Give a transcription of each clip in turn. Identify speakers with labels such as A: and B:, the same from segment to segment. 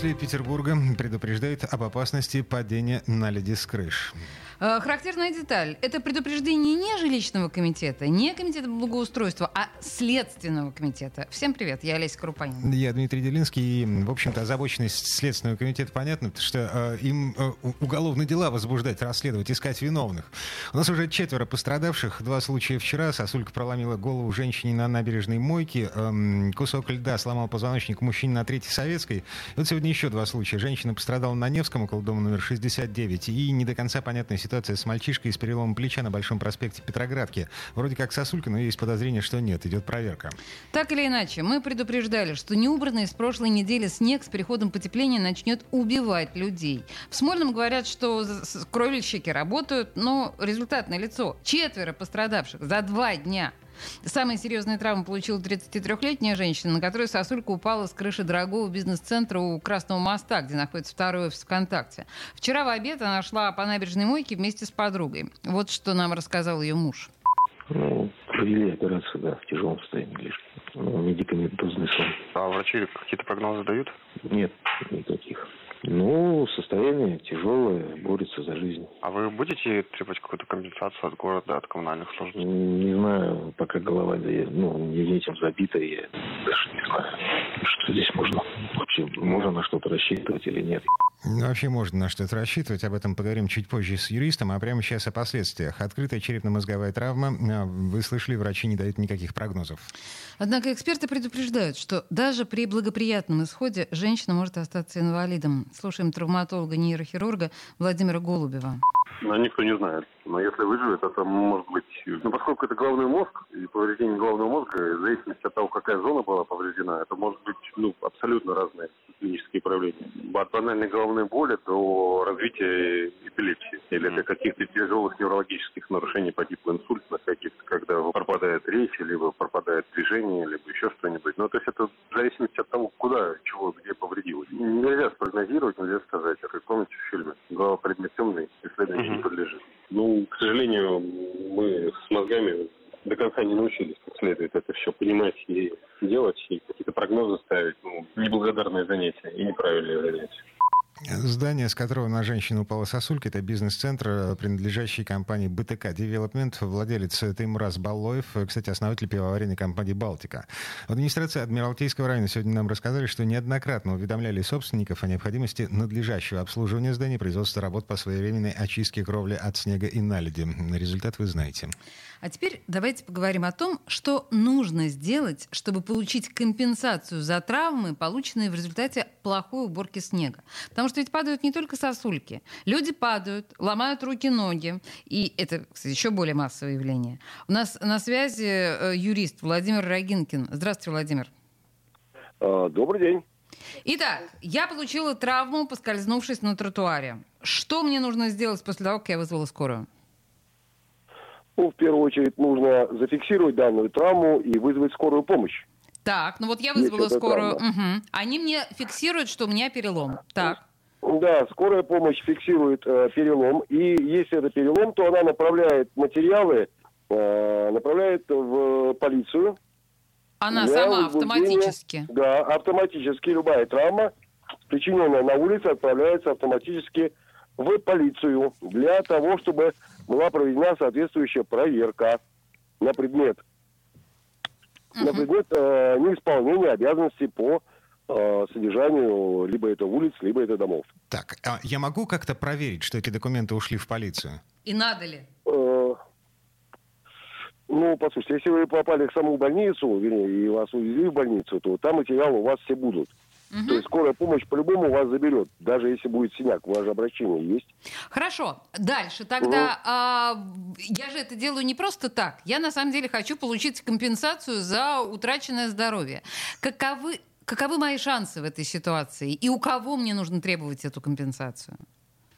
A: Жители Петербурга предупреждают об опасности падения наледи с крыш.
B: Э, характерная деталь. Это предупреждение не жилищного комитета, не комитета благоустройства, а Следственного комитета. Всем привет, я Олеся Крупанин.
A: Я Дмитрий Делинский. И, в общем-то, озабоченность Следственного комитета понятна, что э, им э, уголовные дела возбуждать, расследовать, искать виновных. У нас уже четверо пострадавших. Два случая вчера. Сосулька проломила голову женщине на набережной Мойке. Э, кусок льда сломал позвоночник мужчине на Третьей Советской. И вот сегодня еще два случая. Женщина пострадала на Невском, около дома номер 69. И не до конца понятная ситуация с мальчишкой с переломом плеча на Большом проспекте Петроградки. Вроде как сосулька, но есть подозрение, что нет. Идет проверка.
B: Так или иначе, мы предупреждали, что неубранный с прошлой недели снег с переходом потепления начнет убивать людей. В Смольном говорят, что кровельщики работают, но результат налицо. Четверо пострадавших за два дня. Самые серьезные травмы получила 33-летняя женщина, на которой сосулька упала с крыши дорогого бизнес-центра у Красного моста, где находится второй офис ВКонтакте. Вчера в обед она шла по набережной мойке вместе с подругой. Вот что нам рассказал ее муж.
C: Ну, провели операцию, да, в тяжелом состоянии лишь. Ну, медикаментозный сон.
D: А врачи какие-то прогнозы дают?
C: Нет, никаких. Ну, состояние тяжелое, борется за жизнь.
D: А вы будете требовать какую-то компенсацию от города, от коммунальных служб?
C: Не знаю, пока голова ну, не этим забита, я даже не знаю, что здесь можно. Вообще, можно на что-то рассчитывать или нет.
A: Вообще можно на что-то рассчитывать. Об этом поговорим чуть позже с юристом, а прямо сейчас о последствиях. Открытая черепно-мозговая травма. А, вы слышали, врачи не дают никаких прогнозов.
B: Однако эксперты предупреждают, что даже при благоприятном исходе женщина может остаться инвалидом. Слушаем травматолога-нейрохирурга Владимира Голубева.
E: Но никто не знает. Но если выживет, это может быть... Ну, поскольку это головной мозг, и повреждение головного мозга, в зависимости от того, какая зона была повреждена, это может быть ну, абсолютно разные клинические проявления. От банальной головной боли до развития эпилепсии или до каких-то тяжелых неврологических нарушений по типу инсультных каких-то, когда пропадает речь, либо пропадает движение, либо еще что-нибудь. Ну, то есть это в зависимости от того, куда, чего, где повредилось. Нельзя спрогнозировать, нельзя сказать. Как помните в фильме «Голова предмет темный, исследованию не подлежит». Ну, к сожалению, мы с мозгами до конца не научились как следует это все понимать и делать, и какие-то прогнозы ставить. Ну, неблагодарное занятие и неправильное занятие.
A: Здание, с которого на женщину упала сосулька, это бизнес-центр, принадлежащий компании БТК Девелопмент, владелец Таймураз Боллоев, кстати, основатель пивоваренной компании «Балтика». В администрации Адмиралтейского района сегодня нам рассказали, что неоднократно уведомляли собственников о необходимости надлежащего обслуживания здания, производства работ по своевременной очистке кровли от снега и наледи. Результат вы знаете.
B: А теперь давайте поговорим о том, что нужно сделать, чтобы получить компенсацию за травмы, полученные в результате плохой уборки снега. Потому что ведь падают не только сосульки. Люди падают, ломают руки-ноги. И это, кстати, еще более массовое явление. У нас на связи э, юрист Владимир Рогинкин. Здравствуйте, Владимир.
F: А, добрый день.
B: Итак, я получила травму, поскользнувшись на тротуаре. Что мне нужно сделать после того, как я вызвала скорую?
F: Ну, в первую очередь нужно зафиксировать данную травму и вызвать скорую помощь.
B: Так, ну вот я вызвала скорую. Угу. Они мне фиксируют, что у меня перелом. Так.
F: Да, скорая помощь фиксирует э, перелом. И если это перелом, то она направляет материалы, э, направляет в полицию.
B: Она сама автоматически?
F: Да, автоматически. Любая травма, причиненная на улице, отправляется автоматически в полицию для того, чтобы была проведена соответствующая проверка на предмет, uh-huh. на предмет э, неисполнения обязанностей по содержанию либо это улиц, либо это домов.
A: Так, а я могу как-то проверить, что эти документы ушли в полицию?
B: И надо ли?
F: Э, ну, послушайте, если вы попали в саму больницу, вернее, и вас увезли в больницу, то там материалы у вас все будут. Угу. То есть скорая помощь по-любому вас заберет, даже если будет синяк, у вас же обращение есть.
B: Хорошо, дальше тогда угу. а, я же это делаю не просто так. Я на самом деле хочу получить компенсацию за утраченное здоровье. Каковы, каковы мои шансы в этой ситуации? И у кого мне нужно требовать эту компенсацию?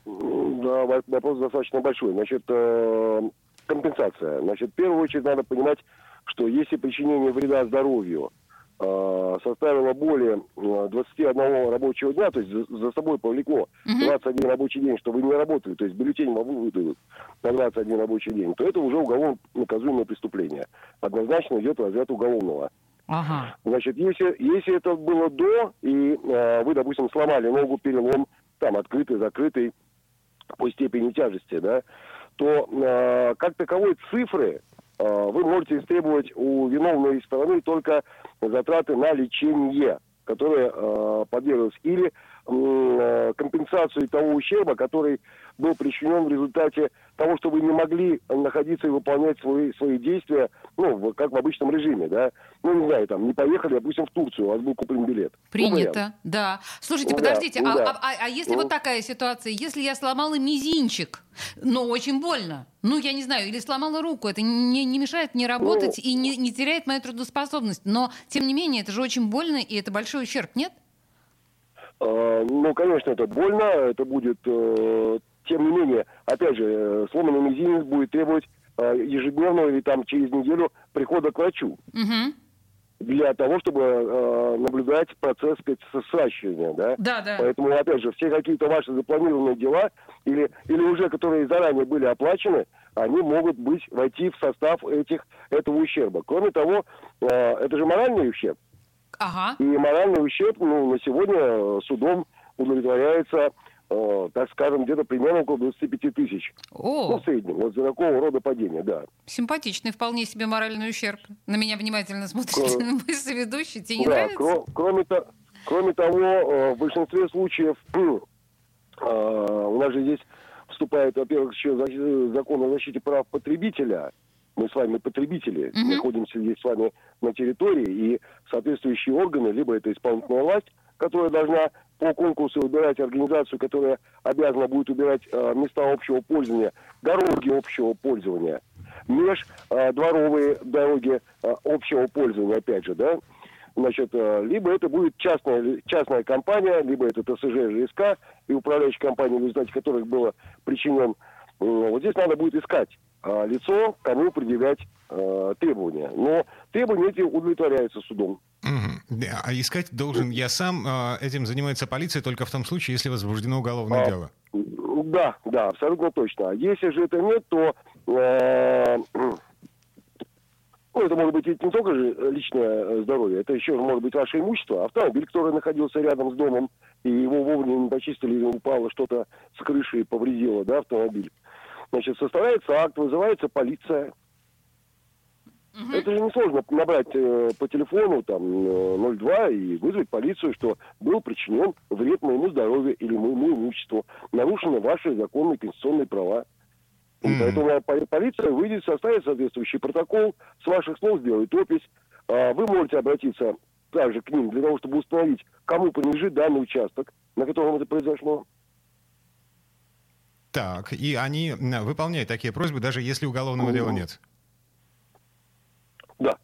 F: Да, вопрос достаточно большой. Значит, э, компенсация. Значит, в первую очередь надо понимать, что если причинение вреда здоровью э, составило более э, 21 рабочего дня, то есть за, собой повлекло
B: Мгм.
F: 21 рабочий день, что вы не работали, то есть бюллетень вам выдадут на 21 рабочий день, то это уже уголовно наказуемое преступление. Однозначно идет разряд уголовного.
B: Ага.
F: Значит, если, если это было до, и э, вы, допустим, сломали ногу, перелом, там, открытый, закрытый, по степени тяжести, да, то э, как таковой цифры э, вы можете истребовать у виновной стороны только затраты на лечение, которые э, подвергаются, или компенсацию того ущерба, который был причинен в результате того, что вы не могли находиться и выполнять свои, свои действия, ну, как в обычном режиме, да. Ну, не знаю, там, не поехали, допустим, в Турцию, у вас был куплен билет. Ну.
B: Принято, да. Слушайте,
F: Ну да,
B: подождите,
F: ну
B: а,
F: да.
B: а- а- а если
F: Ну.
B: вот такая ситуация, если я сломала мизинчик, но очень больно, ну, я не знаю, или сломала руку, это не, не мешает мне работать
F: Ну.
B: и не, не теряет мою трудоспособность, но, тем не менее, это же очень больно, и это большой ущерб, нет?
F: Э, Ну, конечно, это больно, это будет, э, тем не менее, опять же, э, сломанный мизинец будет требовать э, ежедневного или там через неделю прихода к врачу
B: Мгм.
F: для того, чтобы э, наблюдать процесс сказать, сращивания, да.
B: Да, да.
F: Поэтому, опять же, все какие-то ваши запланированные дела или, или уже которые заранее были оплачены, они могут быть, войти в состав этих, этого ущерба. Кроме того, это же моральный ущерб.
B: Ага.
F: И моральный ущерб ну, на сегодня э, судом удовлетворяется, э, так скажем, где-то примерно около 25 тысяч. Ну,
B: О,
F: в среднем, вот за такого рода падения, да.
B: симпатичный вполне себе моральный ущерб. На меня внимательно смотрит
F: Кро-
B: мой соведущий. Тебе не
F: да,
B: нравится?
F: кро- кроме, то- кроме того, э, в большинстве случаев э, у нас же здесь вступает, во-первых, еще за- закон о защите прав потребителя. Мы с вами потребители,
B: Мгм.
F: находимся здесь с вами на территории, и соответствующие органы, либо это исполнительная власть, которая должна по конкурсу выбирать организацию, которая обязана будет убирать э, места общего пользования, дороги общего пользования, междворовые дороги э, общего пользования, опять же, да, значит, э, либо это будет частная, частная компания, либо это ТСЖ, ЖСК и управляющая компания, в результате которых было причинен. э, Вот здесь надо будет искать э, лицо, кому предъявлять э, требования. Но требования эти удовлетворяются судом.
A: Да, А искать должен я сам. а, Этим занимается полиция только в том случае, если возбуждено уголовное
F: А,
A: дело.
F: Да, да, абсолютно точно. А Если же это нет, то э, ну, это может быть ведь не только же личное э, здоровье, это еще может быть ваше имущество. Автомобиль, который находился рядом с домом, и его вовремя не почистили, или упало что-то с крыши и повредило, да, автомобиль. Значит, составляется акт, вызывается полиция. Это же несложно набрать э, по телефону там э, 02 и вызвать полицию, что был причинен вред моему здоровью или моему имуществу. Нарушены ваши законные конституционные права. И
A: Мгм.
F: Поэтому поли- полиция выйдет, составит соответствующий протокол, с ваших слов сделает опись. А, Вы можете обратиться также к ним для того, чтобы установить, кому принадлежит данный участок, на котором это произошло.
A: Так, и они выполняют такие просьбы, даже если уголовного дела нет.
F: Да.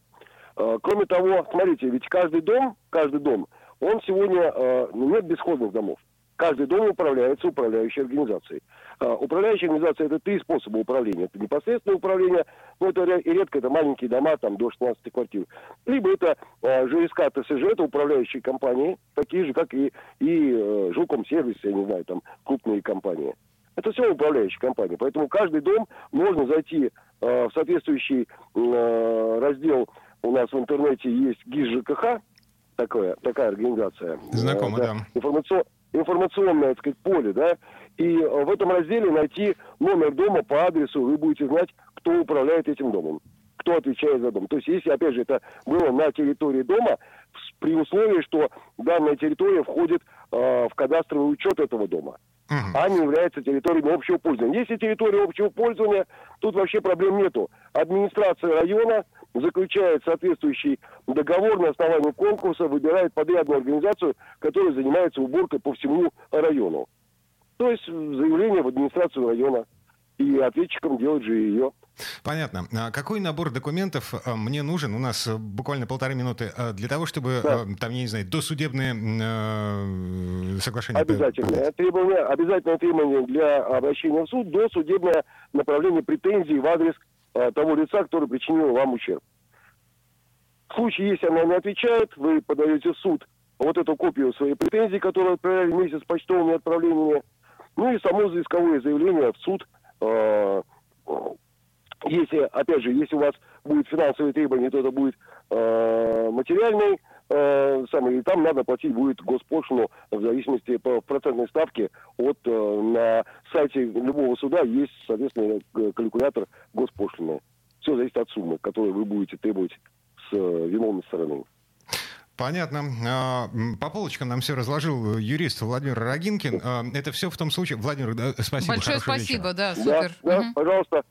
F: Э, Кроме того, смотрите, ведь каждый дом, каждый дом, он сегодня э, ну, нет бесходных домов. Каждый дом управляется управляющей организацией. Э, Управляющая организация это три способа управления. Это непосредственное управление, ну это редко это маленькие дома, там до 16 квартир. Либо это ЖСК, ТСЖ, это управляющие компании, такие же, как и, и э, жилкомсервис, я не знаю, там крупные компании. Это все управляющие компании. Поэтому каждый дом можно зайти э, в соответствующий э, раздел. У нас в интернете есть ГИС ЖКХ, такая, такая организация.
A: Знакомо,
F: Э,
A: да.
F: информацион- информационное, так сказать, поле, да. И э, в этом разделе найти номер дома по адресу, вы будете знать, кто управляет этим домом, кто отвечает за дом. То есть, если, опять же, это было на территории дома, при условии, что данная территория входит э, в кадастровый учет этого дома
A: Мгм.
F: а не является территориями общего пользования. Если территория общего пользования, тут вообще проблем нету. Администрация района заключает соответствующий договор на основании конкурса, выбирает подрядную организацию, которая занимается уборкой по всему району. То есть заявление в администрацию района. И ответчиком делать же ее.
A: Понятно. А какой набор документов э, мне нужен? У нас э, буквально полторы минуты э, для того, чтобы
F: Да.
A: там, я не знаю, досудебное э, соглашение.
F: Обязательное требование, обязательное требование для обращения в суд до судебное направление претензий в адрес э, того лица, который причинил вам ущерб. случае, если она не отвечает, вы подаете в суд вот эту копию своей претензии, которую отправляли вместе с почтовыми отправлениями, ну и само исковое заявление в суд. Э, если, опять же, если у вас будет финансовые требования, то это будет э, материальный э, самый, и там надо платить будет госпошлину в зависимости по процентной ставке от э, на сайте любого суда есть, соответственно, калькулятор госпошлины. Все зависит от суммы, которую вы будете требовать с э, виновной стороны.
A: Понятно. А, по полочкам нам все разложил юрист Владимир Рогинкин. А, это все в том случае... Владимир, спасибо.
B: Большое спасибо,
A: вечера.
B: да, супер.
F: Да, да, пожалуйста.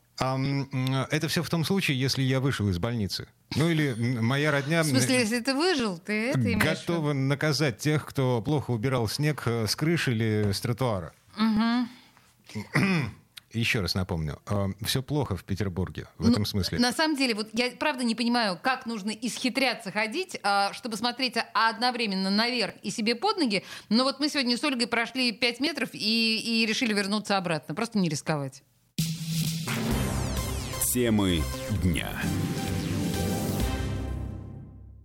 A: Это все в том случае, если я вышел из больницы. Ну или моя родня...
B: В смысле, если ты выжил, ты это имеешь
A: Готова наказать тех, кто плохо убирал снег э, с крыши или с тротуара. Угу. Еще раз напомню, э, все плохо в Петербурге в ну, этом смысле.
B: На самом деле, вот я правда не понимаю, как нужно исхитряться ходить, э, чтобы смотреть одновременно наверх и себе под ноги. Но вот мы сегодня с Ольгой прошли 5 метров и, и решили вернуться обратно. Просто не рисковать.
G: Темы дня.